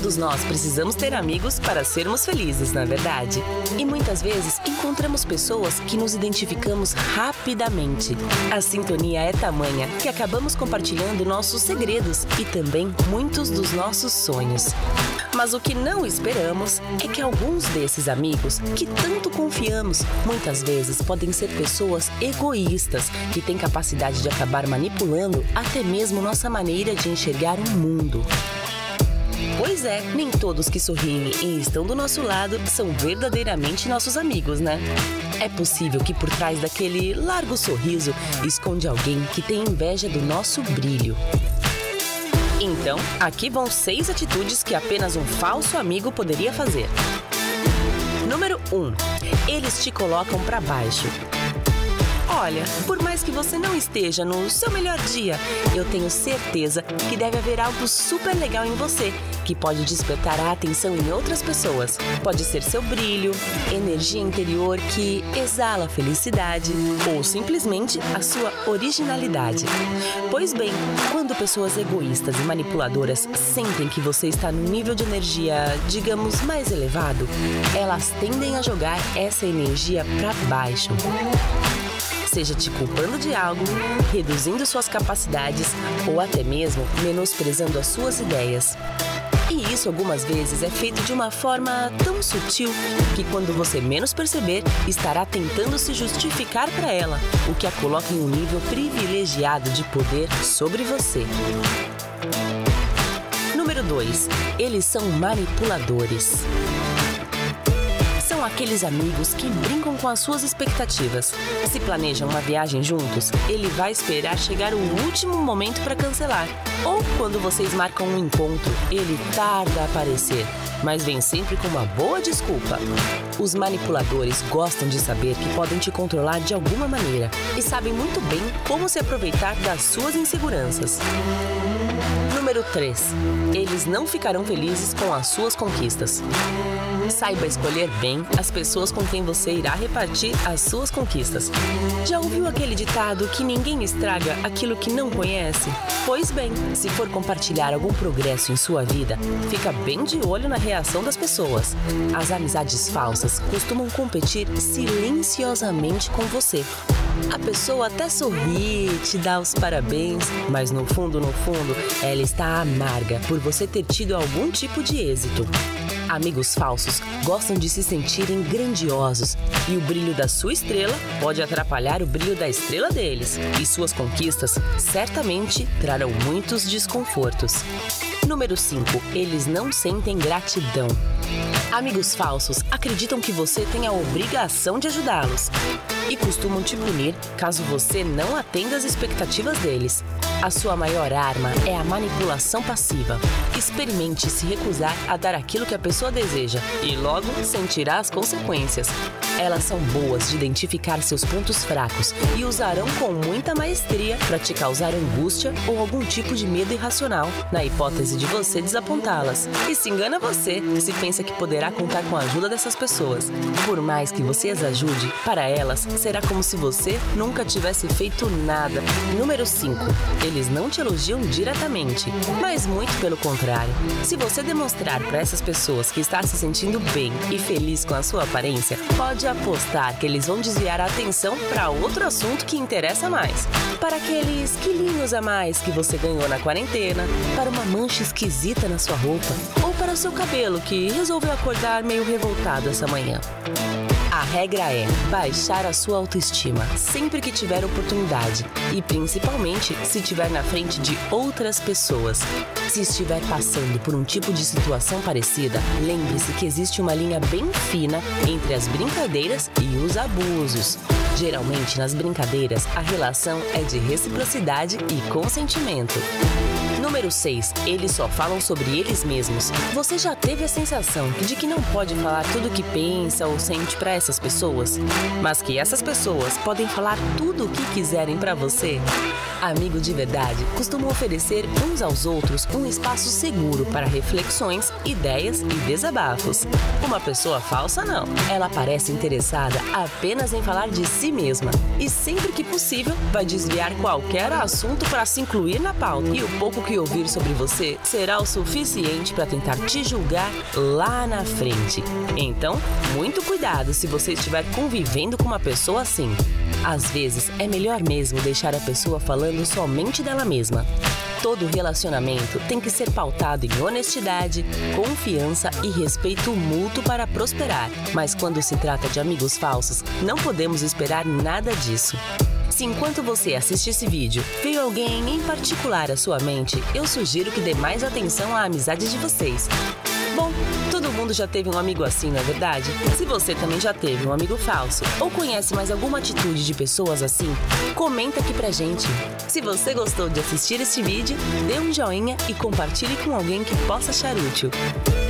Todos nós precisamos ter amigos para sermos felizes, na é verdade. E muitas vezes encontramos pessoas que nos identificamos rapidamente. A sintonia é tamanha que acabamos compartilhando nossos segredos e também muitos dos nossos sonhos. Mas o que não esperamos é que alguns desses amigos que tanto confiamos muitas vezes podem ser pessoas egoístas que têm capacidade de acabar manipulando até mesmo nossa maneira de enxergar o mundo. Pois é, nem todos que sorriem e estão do nosso lado são verdadeiramente nossos amigos, né? É possível que por trás daquele largo sorriso esconde alguém que tem inveja do nosso brilho. Então, aqui vão seis atitudes que apenas um falso amigo poderia fazer. Número 1. Um, eles te colocam para baixo. Olha, por mais que você não esteja no seu melhor dia, eu tenho certeza que deve haver algo super legal em você que pode despertar a atenção em outras pessoas. Pode ser seu brilho, energia interior que exala felicidade ou simplesmente a sua originalidade. Pois bem, quando pessoas egoístas e manipuladoras sentem que você está no nível de energia, digamos, mais elevado, elas tendem a jogar essa energia para baixo seja te culpando de algo, reduzindo suas capacidades ou até mesmo menosprezando as suas ideias. E isso algumas vezes é feito de uma forma tão sutil que quando você menos perceber, estará tentando se justificar para ela, o que a coloca em um nível privilegiado de poder sobre você. Número 2. Eles são manipuladores aqueles amigos que brincam com as suas expectativas. Se planejam uma viagem juntos, ele vai esperar chegar o último momento para cancelar. Ou quando vocês marcam um encontro, ele tarda a aparecer, mas vem sempre com uma boa desculpa. Os manipuladores gostam de saber que podem te controlar de alguma maneira e sabem muito bem como se aproveitar das suas inseguranças. Número 3. Eles não ficarão felizes com as suas conquistas. Saiba escolher bem as pessoas com quem você irá repartir as suas conquistas. Já ouviu aquele ditado que ninguém estraga aquilo que não conhece? Pois bem, se for compartilhar algum progresso em sua vida, fica bem de olho na reação das pessoas. As amizades falsas costumam competir silenciosamente com você. A pessoa até sorri, te dá os parabéns, mas no fundo, no fundo, ela está amarga por você ter tido algum tipo de êxito. Amigos falsos gostam de se sentirem grandiosos e o brilho da sua estrela pode atrapalhar o brilho da estrela deles, e suas conquistas certamente trarão muitos desconfortos. Número 5. Eles não sentem gratidão. Amigos falsos acreditam que você tem a obrigação de ajudá-los e costumam te punir caso você não atenda às expectativas deles. A sua maior arma é a manipulação passiva. Experimente se recusar a dar aquilo que a pessoa deseja e logo sentirá as consequências. Elas são boas de identificar seus pontos fracos e usarão com muita maestria para te causar angústia ou algum tipo de medo irracional, na hipótese de você desapontá-las. E se engana você se pensa que poderá contar com a ajuda dessas pessoas. Por mais que você as ajude, para elas será como se você nunca tivesse feito nada. Número 5 eles não te elogiam diretamente, mas muito pelo contrário. Se você demonstrar para essas pessoas que está se sentindo bem e feliz com a sua aparência, pode apostar que eles vão desviar a atenção para outro assunto que interessa mais. Para aqueles quilinhos a mais que você ganhou na quarentena, para uma mancha esquisita na sua roupa ou para o seu cabelo que resolveu acordar meio revoltado essa manhã. A regra é baixar a sua autoestima sempre que tiver oportunidade e principalmente se estiver na frente de outras pessoas. Se estiver passando por um tipo de situação parecida, lembre-se que existe uma linha bem fina entre as brincadeiras e os abusos. Geralmente, nas brincadeiras, a relação é de reciprocidade e consentimento. Número 6. Eles só falam sobre eles mesmos. Você já teve a sensação de que não pode falar tudo o que pensa ou sente para essas pessoas, mas que essas pessoas podem falar tudo o que quiserem para você? Amigo de verdade costuma oferecer uns aos outros um espaço seguro para reflexões, ideias e desabafos. Uma pessoa falsa não. Ela parece interessada apenas em falar de si mesma e sempre que possível vai desviar qualquer assunto para se incluir na pauta. E o pouco que ouvir sobre você será o suficiente para tentar te julgar lá na frente. Então, muito cuidado se você estiver convivendo com uma pessoa assim. Às vezes, é melhor mesmo deixar a pessoa falando somente dela mesma. Todo relacionamento tem que ser pautado em honestidade, confiança e respeito mútuo para prosperar. Mas quando se trata de amigos falsos, não podemos esperar nada disso. Se enquanto você assiste esse vídeo veio alguém em particular à sua mente, eu sugiro que dê mais atenção à amizade de vocês. Bom, todo mundo já teve um amigo assim, não é verdade? Se você também já teve um amigo falso ou conhece mais alguma atitude de pessoas assim, comenta aqui pra gente. Se você gostou de assistir este vídeo, dê um joinha e compartilhe com alguém que possa achar útil.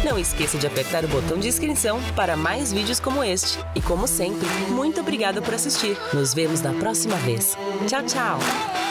Não esqueça de apertar o botão de inscrição para mais vídeos como este. E como sempre, muito obrigada por assistir. Nos vemos na próxima vez. Tchau, tchau!